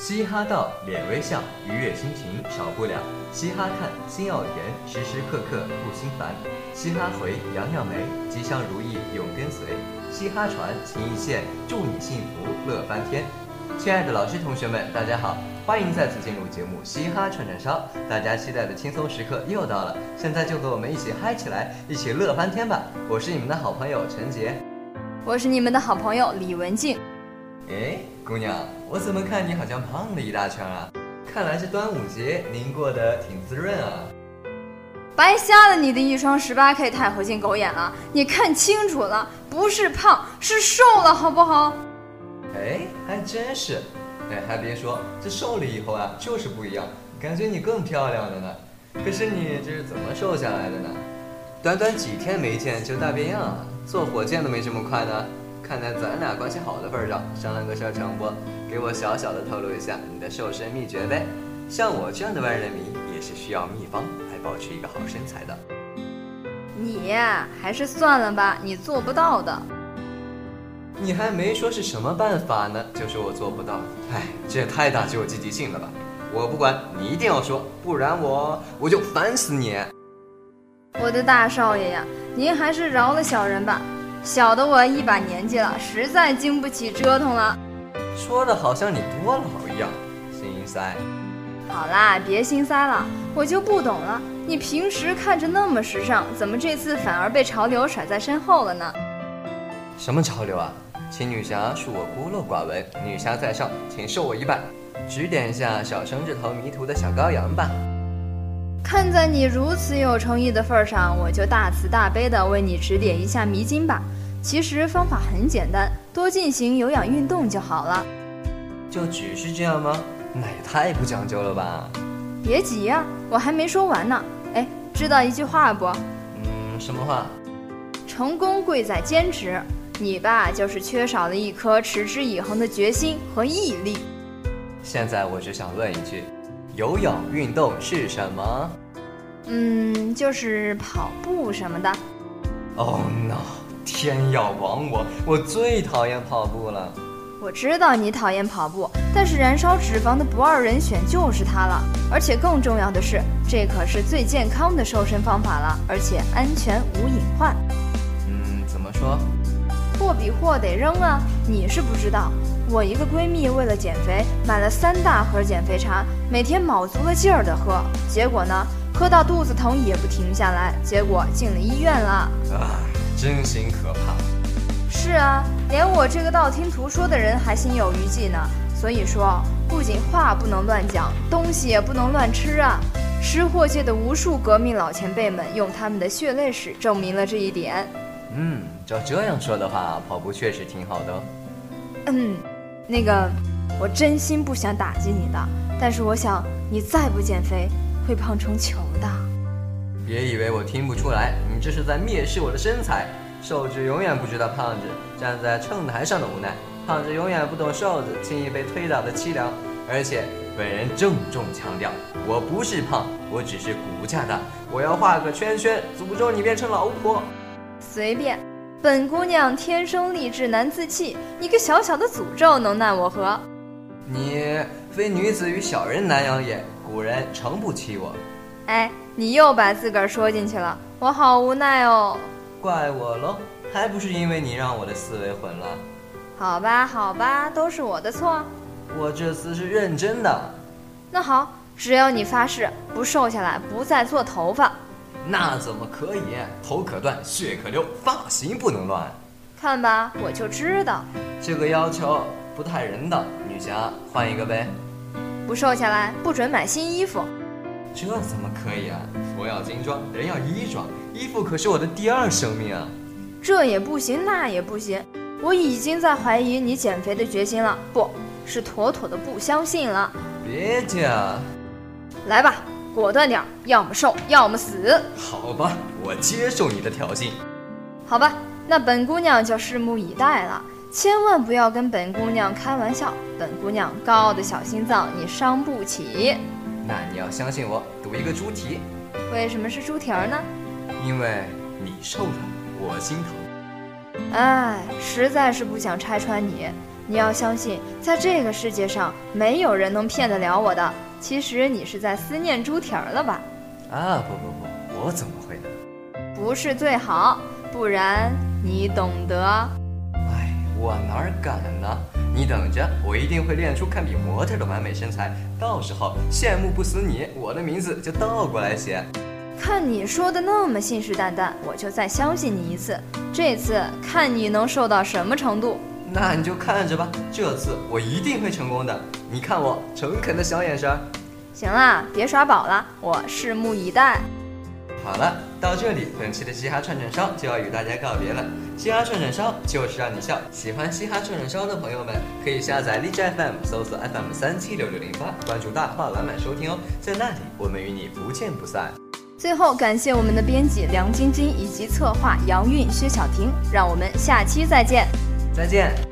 嘻哈到，脸微笑，愉悦心情少不了。嘻哈看，心要甜，时时刻刻不心烦。嘻哈回，扬扬眉，吉祥如意永跟随。嘻哈传，情意线，祝你幸福乐翻天。亲爱的老师同学们，大家好，欢迎再次进入节目《嘻哈串串烧》，大家期待的轻松时刻又到了，现在就和我们一起嗨起来，一起乐翻天吧！我是你们的好朋友陈杰，我是你们的好朋友李文静。哎，姑娘，我怎么看你好像胖了一大圈啊？看来这端午节，您过得挺滋润啊。白瞎了你的一双十八 K 钛合金狗眼了！你看清楚了，不是胖，是瘦了，好不好？哎，还真是。哎，还别说，这瘦了以后啊，就是不一样，感觉你更漂亮了呢。可是你这是怎么瘦下来的呢？短短几天没见就大变样啊！坐火箭都没这么快呢。看在咱俩关系好的份上，商量个事儿成不？给我小小的透露一下你的瘦身秘诀呗。像我这样的万人迷，也是需要秘方来保持一个好身材的。你还是算了吧，你做不到的。你还没说是什么办法呢，就说我做不到。哎，这也太打击我积极性了吧！我不管，你一定要说，不然我我就烦死你！我的大少爷呀，您还是饶了小人吧。小的我一把年纪了，实在经不起折腾了。说的好像你多老一样，心塞。好啦，别心塞了，我就不懂了。你平时看着那么时尚，怎么这次反而被潮流甩在身后了呢？什么潮流啊？请女侠恕我孤陋寡闻，女侠在上，请受我一拜，指点一下小生这头迷途的小羔羊吧。看在你如此有诚意的份上，我就大慈大悲的为你指点一下迷津吧。其实方法很简单，多进行有氧运动就好了。就只是这样吗？那也太不讲究了吧！别急呀，我还没说完呢。哎，知道一句话不？嗯，什么话？成功贵在坚持。你吧，就是缺少了一颗持之以恒的决心和毅力。现在我只想问一句。有氧运动是什么？嗯，就是跑步什么的。Oh no！天要亡我，我最讨厌跑步了。我知道你讨厌跑步，但是燃烧脂肪的不二人选就是它了。而且更重要的是，这可是最健康的瘦身方法了，而且安全无隐患。嗯，怎么说？货比货得扔啊！你是不知道。我一个闺蜜为了减肥，买了三大盒减肥茶，每天卯足了劲儿的喝，结果呢，喝到肚子疼也不停下来，结果进了医院了。啊，真心可怕。是啊，连我这个道听途说的人还心有余悸呢。所以说，不仅话不能乱讲，东西也不能乱吃啊。吃货界的无数革命老前辈们，用他们的血泪史证明了这一点。嗯，照这样说的话，跑步确实挺好的。嗯。那个，我真心不想打击你的，但是我想你再不减肥，会胖成球的。别以为我听不出来，你这是在蔑视我的身材。瘦子永远不知道胖子站在秤台上的无奈，胖子永远不懂瘦子轻易被推倒的凄凉。而且本人郑重强调，我不是胖，我只是骨架大。我要画个圈圈，诅咒你变成老婆。随便。本姑娘天生丽质难自弃，一个小小的诅咒能奈我何？你非女子与小人难养也，古人诚不欺我。哎，你又把自个儿说进去了，我好无奈哦。怪我喽，还不是因为你让我的思维混乱。好吧，好吧，都是我的错。我这次是认真的。那好，只要你发誓不瘦下来，不再做头发。那怎么可以？头可断，血可流，发型不能乱。看吧，我就知道这个要求不太人道。女侠，换一个呗。不瘦下来，不准买新衣服。这怎么可以啊？佛要金装，人要衣装，衣服可是我的第二生命啊。这也不行，那也不行。我已经在怀疑你减肥的决心了，不是妥妥的不相信了。别讲，来吧。果断点，要么瘦，要么死。好吧，我接受你的挑衅。好吧，那本姑娘就拭目以待了，千万不要跟本姑娘开玩笑。本姑娘高傲的小心脏你伤不起。那你要相信我，赌一个猪蹄。为什么是猪蹄儿呢？因为你瘦了，我心疼。哎，实在是不想拆穿你。你要相信，在这个世界上，没有人能骗得了我的。其实你是在思念猪蹄儿了吧？啊，不不不，我怎么会呢？不是最好，不然你懂得。哎，我哪敢呢？你等着，我一定会练出堪比模特的完美身材。到时候羡慕不死你，我的名字就倒过来写。看你说的那么信誓旦旦，我就再相信你一次。这次看你能瘦到什么程度。那你就看着吧，这次我一定会成功的。你看我诚恳的小眼神。行了，别耍宝了，我拭目以待。好了，到这里，本期的嘻哈串串烧就要与大家告别了。嘻哈串串烧就是让你笑。喜欢嘻哈串串烧的朋友们，可以下载荔枝 FM，搜索 FM 三七六六零八，关注大话满满收听哦。在那里，我们与你不见不散。最后，感谢我们的编辑梁晶晶以及策划杨韵、薛晓婷，让我们下期再见。再见。